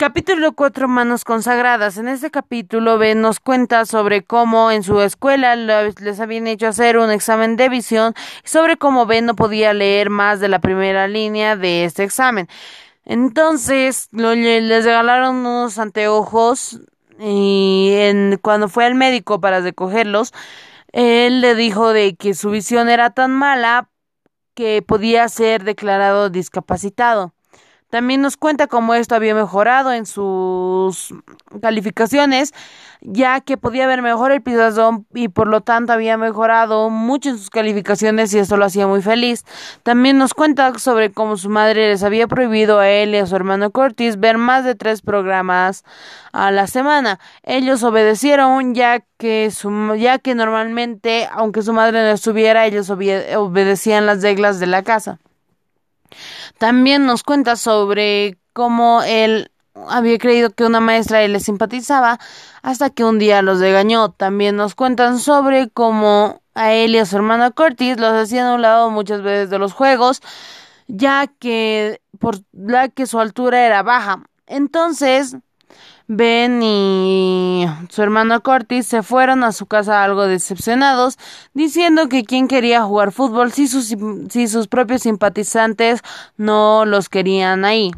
Capítulo 4 Manos Consagradas. En este capítulo Ben nos cuenta sobre cómo en su escuela les habían hecho hacer un examen de visión y sobre cómo Ben no podía leer más de la primera línea de este examen. Entonces les regalaron unos anteojos y cuando fue al médico para recogerlos, él le dijo de que su visión era tan mala que podía ser declarado discapacitado. También nos cuenta cómo esto había mejorado en sus calificaciones, ya que podía ver mejor el pizarrón y por lo tanto había mejorado mucho en sus calificaciones y esto lo hacía muy feliz. También nos cuenta sobre cómo su madre les había prohibido a él y a su hermano Curtis ver más de tres programas a la semana. Ellos obedecieron ya que su, ya que normalmente, aunque su madre no estuviera, ellos obedecían las reglas de la casa. También nos cuenta sobre cómo él había creído que una maestra le simpatizaba hasta que un día los regañó. También nos cuentan sobre cómo a él y a su hermana Curtis los hacían a un lado muchas veces de los juegos, ya que por la que su altura era baja. Entonces, Ben y su hermano Curtis se fueron a su casa algo decepcionados, diciendo que quien quería jugar fútbol si sus, si sus propios simpatizantes no los querían ahí.